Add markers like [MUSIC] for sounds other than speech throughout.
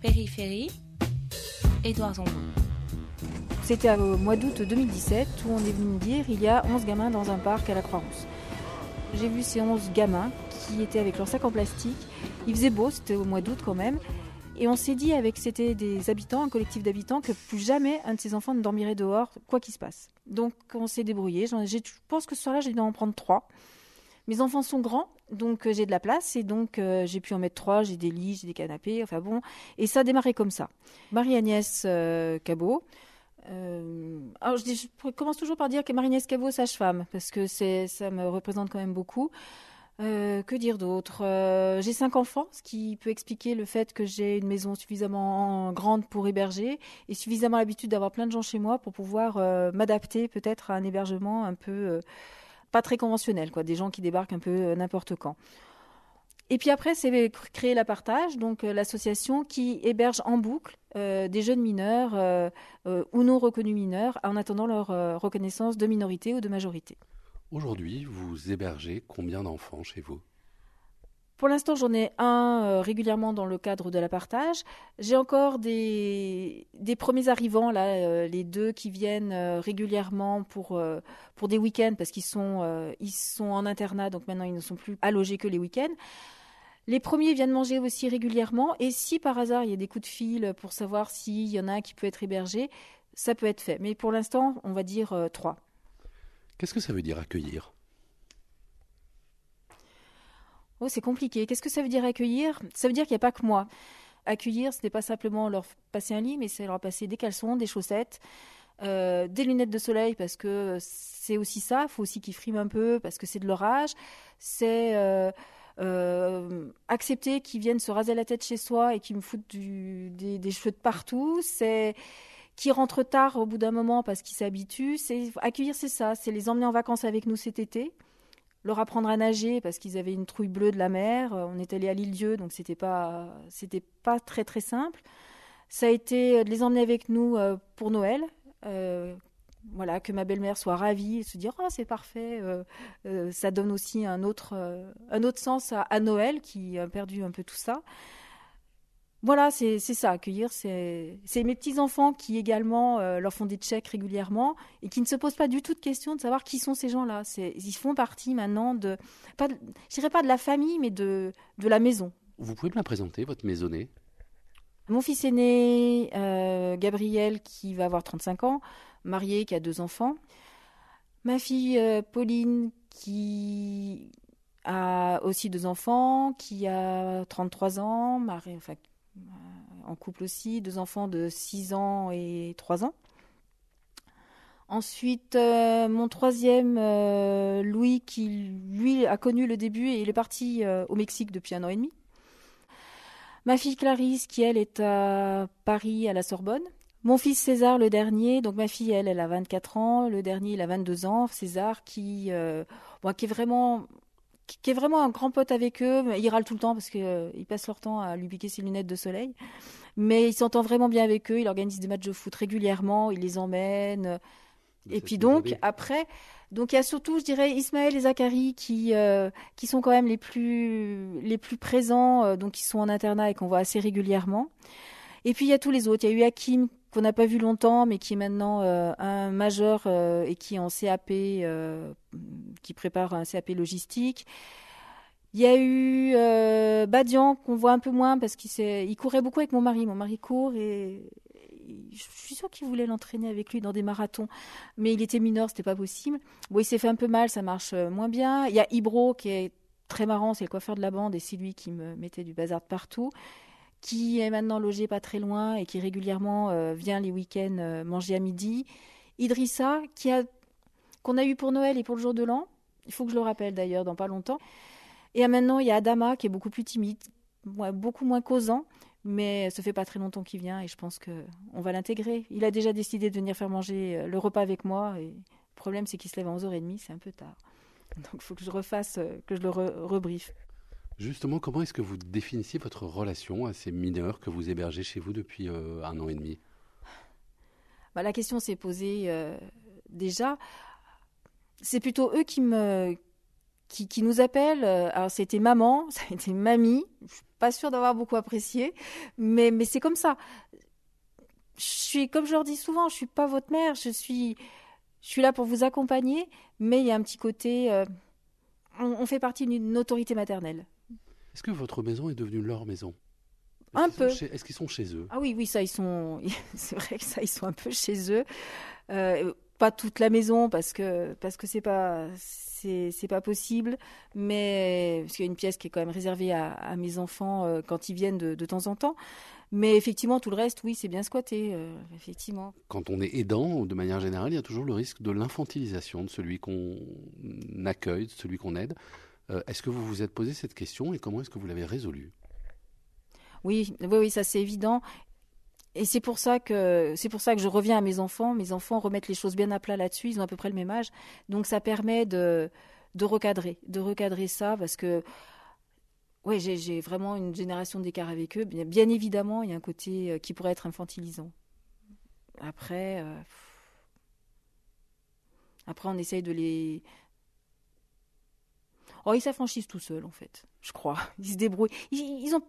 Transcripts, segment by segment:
Périphérie, Édouard Zambon. C'était au mois d'août 2017 où on est venu me dire il y a 11 gamins dans un parc à la Croix-Rousse. J'ai vu ces 11 gamins qui étaient avec leurs sacs en plastique. Il faisait beau, c'était au mois d'août quand même. Et on s'est dit, avec c'était des habitants, un collectif d'habitants, que plus jamais un de ces enfants ne dormirait dehors, quoi qu'il se passe. Donc on s'est débrouillé. Je pense que ce soir-là, j'ai dû en prendre trois. Mes enfants sont grands, donc euh, j'ai de la place et donc euh, j'ai pu en mettre trois. J'ai des lits, j'ai des canapés, enfin bon. Et ça a démarré comme ça. Marie-Agnès euh, Cabot. alors je, commence toujours par dire que Marie-Agnès Cabot, sage-femme, parce que ça me représente quand même beaucoup. Que dire d'autre? J'ai cinq enfants, ce qui peut expliquer le fait que j'ai une maison suffisamment grande pour héberger et suffisamment l'habitude d'avoir plein de gens chez moi pour pouvoir m'adapter peut-être à un hébergement un peu pas très conventionnel, quoi, des gens qui débarquent un peu euh, n'importe quand. Et puis après, c'est créer la partage, donc euh, l'association qui héberge en boucle euh, des jeunes mineurs ou non reconnus mineurs en attendant leur reconnaissance de minorité ou de majorité. Aujourd'hui, vous hébergez combien d'enfants chez vous? Pour l'instant, j'en ai un euh, régulièrement dans le cadre de la partage. J'ai encore des, premiers arrivants, là, euh, les deux qui viennent euh, régulièrement pour, pour des week-ends, parce qu'ils sont, ils sont en internat, donc maintenant ils ne sont plus allogés que les week-ends. Les premiers viennent manger aussi régulièrement, et si par hasard il y a des coups de fil pour savoir s'il y en a un qui peut être hébergé, ça peut être fait. Mais pour l'instant, on va dire trois. Qu'est-ce que ça veut dire accueillir? Oh, c'est compliqué. Qu'est-ce que ça veut dire accueillir? Ça veut dire qu'il n'y a pas que moi. Accueillir, ce n'est pas simplement leur passer un lit, mais c'est leur passer des caleçons, des chaussettes, euh, des lunettes de soleil, parce que c'est aussi ça. Il faut aussi qu'ils friment un peu, parce que c'est de leur âge. C'est euh, euh, accepter qu'ils viennent se raser la tête chez soi et qu'ils me foutent des cheveux de partout. C'est qui rentrent tard au bout d'un moment parce qu'ils s'habituent. C'est accueillir, c'est ça. C'est les emmener en vacances avec nous cet été leur apprendre à nager parce qu'ils avaient une trouille bleue de la mer. Euh, On est allé à l'île-dieu, donc c'était pas pas très simple. Ça a été de les emmener avec nous euh, pour Noël. Euh, voilà, que ma belle-mère soit ravie et se dire oh c'est parfait. Euh, euh, ça donne aussi un autre euh, un autre sens à Noël qui a perdu un peu tout ça. Voilà, c'est ça, accueillir. C'est mes petits-enfants qui également euh, leur font des checks régulièrement et qui ne se posent pas du tout de question de savoir qui sont ces gens-là. Ils font partie maintenant de, pas de- je dirais pas de la famille, mais de, de la maison. Vous pouvez me la présenter, votre maisonnée? Mon fils aîné, euh, Gabriel, qui va avoir 35 ans, marié, qui a deux enfants. Ma fille euh, Pauline, qui a aussi deux enfants, qui a 33 ans, mari- enfin, en couple aussi, deux enfants de 6 ans et 3 ans. Ensuite, euh, mon troisième, euh, Louis, qui lui a connu le début et il est parti euh, au Mexique depuis un an et demi. Ma fille Clarisse, qui elle est à Paris, à la Sorbonne. Mon fils César, le dernier, donc ma fille, elle, elle a 24 ans, le dernier, il a 22 ans. César, qui, euh, qui est vraiment, qui, est vraiment un grand pote avec eux. Il râle tout le temps parce qu'ils passent leur temps à lui piquer ses lunettes de soleil. Mais il s'entend vraiment bien avec eux. Il organise des matchs de foot régulièrement. Il les emmène. Et puis donc après, donc il y a surtout, je dirais, Ismaël et Zachary qui euh, qui sont quand même les plus les plus présents, euh, donc qui sont en internat et qu'on voit assez régulièrement. Et puis il y a tous les autres. Il y a eu Hakim qu'on n'a pas vu longtemps, mais qui est maintenant euh, un majeur euh, et qui est en CAP, euh, qui prépare un CAP logistique. Il y a eu Badian qu'on voit un peu moins parce qu'il courait beaucoup avec mon mari. Mon mari court et, je suis sûre qu'il voulait l'entraîner avec lui dans des marathons, mais il était mineur, c'était pas possible. Bon, il s'est fait un peu mal, ça marche moins bien. Il y a Ibro qui est très marrant, c'est le coiffeur de la bande et c'est lui qui me mettait du bazar de partout, qui est maintenant logé pas très loin et qui régulièrement euh, vient les week-ends euh, manger à midi. Idrissa, qui a qu'on a eu pour Noël et pour le jour de l'an. Il faut que je le rappelle d'ailleurs dans pas longtemps. Et maintenant, il y a Adama qui est beaucoup plus timide, beaucoup moins causant, mais ça fait pas très longtemps qu'il vient et je pense que on va l'intégrer. Il a déjà décidé de venir faire manger euh, le repas avec moi et le problème c'est qu'il se lève à 11h30, c'est un peu tard. Donc il faut que je refasse, que je le re- rebriefe. Justement, comment est-ce que vous définissiez votre relation à ces mineurs que vous hébergez chez vous depuis euh, un an et demi? Bah, la question s'est posée euh, déjà. C'est plutôt eux qui me nous appellent. Euh, Alors c'était maman, [LAUGHS] ça a été mamie. pas sûre d'avoir beaucoup apprécié, mais, c'est comme ça. Je suis, comme je leur dis souvent, je suis pas votre mère, je suis, je suis là pour vous accompagner, mais il y a un petit côté, on, fait partie d'une autorité maternelle. Est-ce que votre maison est devenue leur maison? Un peu. Est-ce qu'ils sont chez eux? Ah oui, oui, ça, ils sont. [LAUGHS] C'est vrai que ça, ils sont un peu chez eux. Euh, pas toute la maison parce que parce que c'est pas c'est pas possible, mais parce qu'il y a une pièce qui est quand même réservée à, mes enfants euh, quand ils viennent de, de, temps en temps. Mais effectivement, tout le reste, oui, c'est bien squatté, euh, effectivement. Quand on est aidant, de manière générale, il y a toujours le risque de l'infantilisation de celui qu'on accueille, de celui qu'on aide. Euh, est-ce que vous vous êtes posé cette question et comment est-ce que vous l'avez résolue oui, oui, ça c'est évident. Et c'est pour ça que je reviens à mes enfants. Mes enfants remettent les choses bien à plat là-dessus. Ils ont à peu près le même âge, donc ça permet de recadrer, de recadrer ça parce que ouais, j'ai vraiment une génération d'écart avec eux. Bien, bien, évidemment, il y a un côté euh, qui pourrait être infantilisant. Après, euh, après on essaye de les Oh, ils s'affranchissent tout seuls, en fait, je crois. [LAUGHS] Ils se débrouillent. ils ont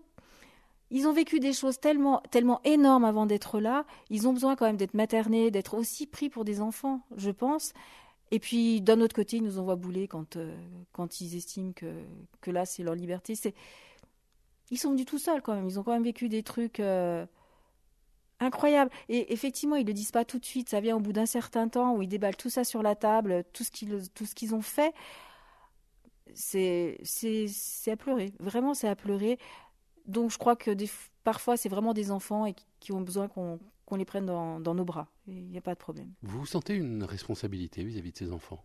ils ont vécu des choses tellement, tellement énormes avant d'être là. Ils ont besoin quand même d'être maternés, d'être aussi pris pour des enfants, je pense. Et puis, d'un autre côté, ils nous envoient bouler quand, euh, quand ils estiment que, que là, c'est leur liberté. C'est... Ils sont venus tout seuls quand même. Ils ont quand même vécu des trucs euh, incroyables. Et effectivement, ils ne le disent pas tout de suite. Ça vient au bout d'un certain temps où ils déballent tout ça sur la table, tout ce qu'ils, tout ce qu'ils ont fait. C'est, à pleurer. Vraiment, c'est à pleurer donc je crois que parfois c'est vraiment des enfants et qui ont besoin qu'on les prenne dans, nos bras. Il n'y a pas de problème. Vous sentez une responsabilité vis-à-vis de ces enfants?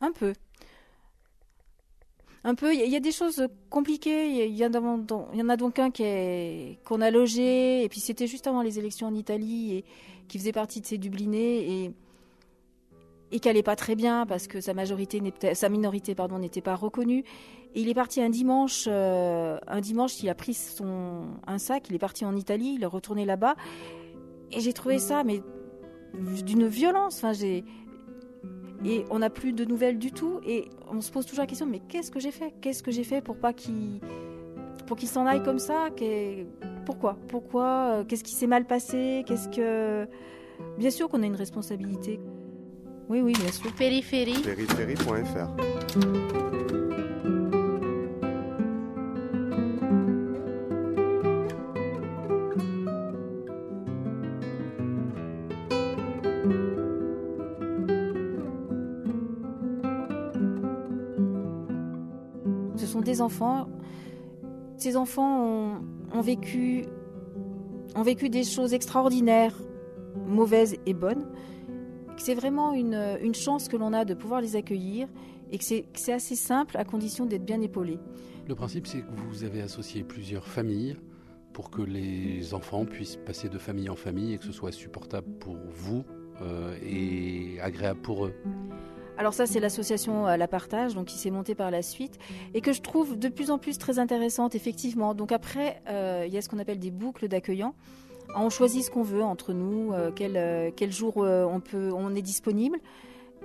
Un peu. Un peu. Il y, a des choses compliquées. Il y, en a donc un qu'on a logé, et puis c'était juste avant les élections en Italie, et qui faisait partie de ces Dublinés, et, et qui n'allait pas très bien parce que sa majorité, sa minorité, pardon, n'était pas reconnue. Il est parti un dimanche, euh, un dimanche, il a pris son un sac, il est parti en Italie, il est retourné là-bas, et j'ai trouvé ça, mais d'une violence. Enfin, j'ai et on n'a plus de nouvelles du tout, et on se pose toujours la question, mais qu'est-ce que j'ai fait? Qu'est-ce que j'ai fait pour pas qu'il pour qu'il s'en aille comme ça? Pourquoi? Pourquoi euh, Qu'est-ce qui s'est mal passé? Qu'est-ce que Bien sûr qu'on a une responsabilité. Oui, oui, bien sûr. Périphérie. Périphérie.fr. des enfants. Ces enfants ont, vécu, ont vécu des choses extraordinaires, mauvaises et bonnes. C'est vraiment une, une, chance que l'on a de pouvoir les accueillir et que c'est assez simple à condition d'être bien épaulé. Le principe, c'est que vous avez associé plusieurs familles pour que les enfants puissent passer de famille en famille et que ce soit supportable pour vous euh, et agréable pour eux. Alors ça, c'est l'association euh, La Partage, donc qui s'est montée par la suite et que je trouve de plus en plus très intéressante, effectivement. Donc après, euh, il y a ce qu'on appelle des boucles d'accueillants. On choisit ce qu'on veut entre nous, euh, quel, quel, jour on, peut, on est disponible,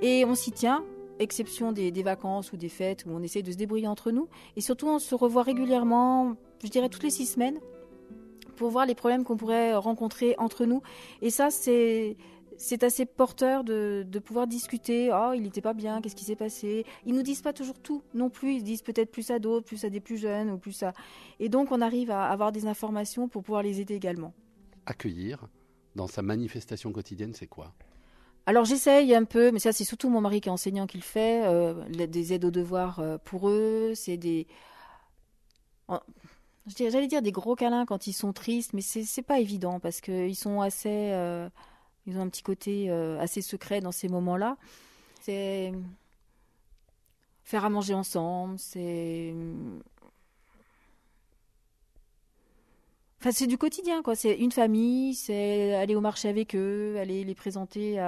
et on s'y tient, exception des, des, vacances ou des fêtes où on essaie de se débrouiller entre nous. Et surtout, on se revoit régulièrement, je dirais toutes les six semaines, pour voir les problèmes qu'on pourrait rencontrer entre nous. Et ça, c'est c'est assez porteur de, pouvoir discuter. Oh, il n'était pas bien, qu'est-ce qui s'est passé? Ils nous disent pas toujours tout non plus. Ils disent peut-être plus à d'autres, plus à des plus jeunes ou plus à. Et donc, on arrive à avoir des informations pour pouvoir les aider également. Accueillir dans sa manifestation quotidienne, c'est quoi? Alors j'essaye un peu, mais ça c'est surtout mon mari qui est enseignant qui le fait, euh, des aides aux devoirs euh, pour eux, c'est des... J'allais dire des gros câlins quand ils sont tristes, mais c'est pas évident parce qu'ils sont assez... Euh, ils ont un petit côté assez secret dans ces moments-là. C'est faire à manger ensemble, c'est. Enfin, c'est du quotidien, quoi. C'est une famille, c'est aller au marché avec eux, aller les présenter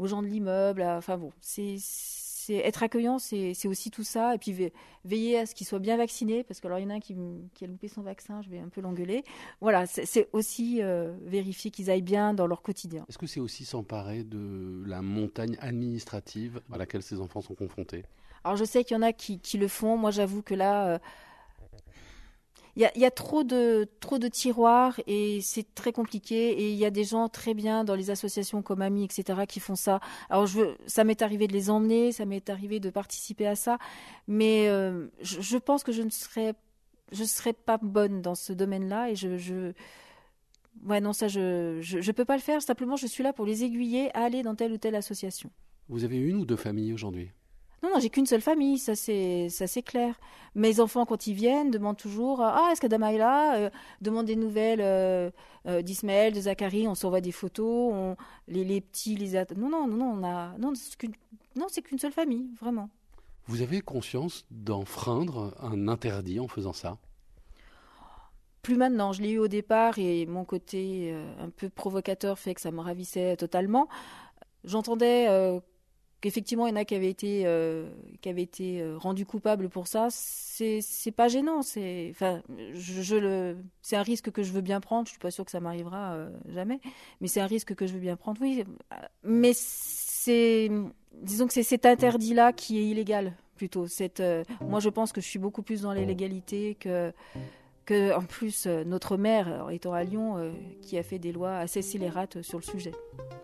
aux gens de l'immeuble. Enfin bon, c'est c'est être accueillant, c'est aussi tout ça. Et puis veiller à ce qu'ils soient bien vaccinés, parce que alors il y en a un qui, a loupé son vaccin, je vais un peu l'engueuler. Voilà, c'est aussi euh, vérifier qu'ils aillent bien dans leur quotidien. Est-ce que c'est aussi s'emparer de la montagne administrative à laquelle ces enfants sont confrontés? Alors je sais qu'il y en a qui, le font. Moi, j'avoue que là. Euh, il y a, trop de trop de tiroirs et c'est très compliqué et il y a des gens très bien dans les associations comme Amis etc qui font ça. Alors je ça m'est arrivé de les emmener ça m'est arrivé de participer à ça mais euh, je, pense que je ne serais je serais pas bonne dans ce domaine-là et je, je ouais non ça je, je je peux pas le faire. Simplement je suis là pour les aiguiller à aller dans telle ou telle association. Vous avez une ou deux familles aujourd'hui? Non, non, j'ai qu'une seule famille, ça c'est, ça c'est clair. Mes enfants, quand ils viennent, demandent toujours Ah, est-ce qu'Adama est là? Euh, Demandent des nouvelles euh, euh, d'Ismaël, de Zachary, on s'envoie des photos, on, les, les petits, les. Non, non, non, non, on a. Non, c'est qu'une, non, c'est qu'une seule famille, vraiment. Vous avez conscience d'enfreindre un interdit en faisant ça? Plus maintenant, je l'ai eu au départ et mon côté un peu provocateur fait que ça me ravissait totalement. J'entendais qu'effectivement il y en a qui avaient été euh, qui été euh, rendus coupables pour ça c'est pas gênant c'est enfin un risque que je veux bien prendre je suis pas sûre que ça m'arrivera euh, jamais mais c'est un risque que je veux bien prendre oui mais c'est disons que c'est cet interdit là qui est illégal plutôt. Moi je pense que je suis beaucoup plus dans l'illégalité que que en plus euh, notre maire euh, étant à Lyon euh, qui a fait des lois assez scélérates sur le sujet.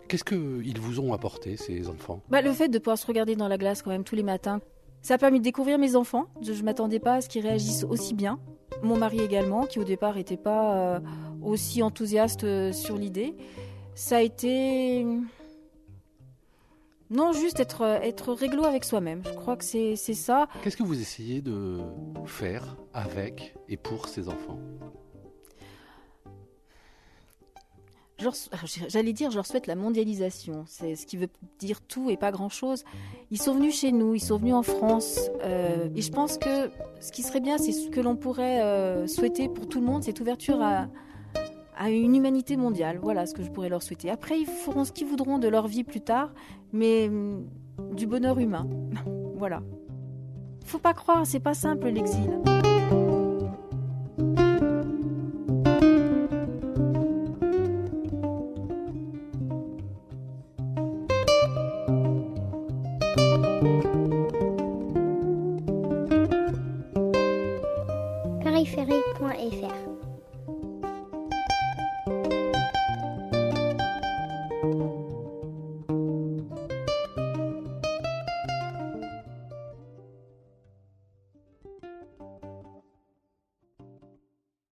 Qu'est-ce qu'ils vous ont apporté ces enfants? Bah, Le fait de pouvoir se regarder dans la glace quand même tous les matins, ça a permis de découvrir mes enfants. Je ne m'attendais pas à ce qu'ils réagissent aussi bien. Mon mari également, qui au départ n'était pas aussi enthousiaste sur l'idée. Ça a été non, juste être, être réglo avec soi-même. Je crois que c'est ça. Qu'est-ce que vous essayez de faire avec et pour ces enfants? J'allais dire, je leur souhaite la mondialisation. C'est ce qui veut dire tout et pas grand-chose. Ils sont venus chez nous, ils sont venus en France. Euh, et je pense que ce qui serait bien, c'est ce que l'on pourrait euh, souhaiter pour tout le monde, cette ouverture à, à une humanité mondiale. Voilà ce que je pourrais leur souhaiter. Après, ils feront ce qu'ils voudront de leur vie plus tard, mais hum, du bonheur humain. [LAUGHS] voilà. Faut pas croire, c'est pas simple l'exil.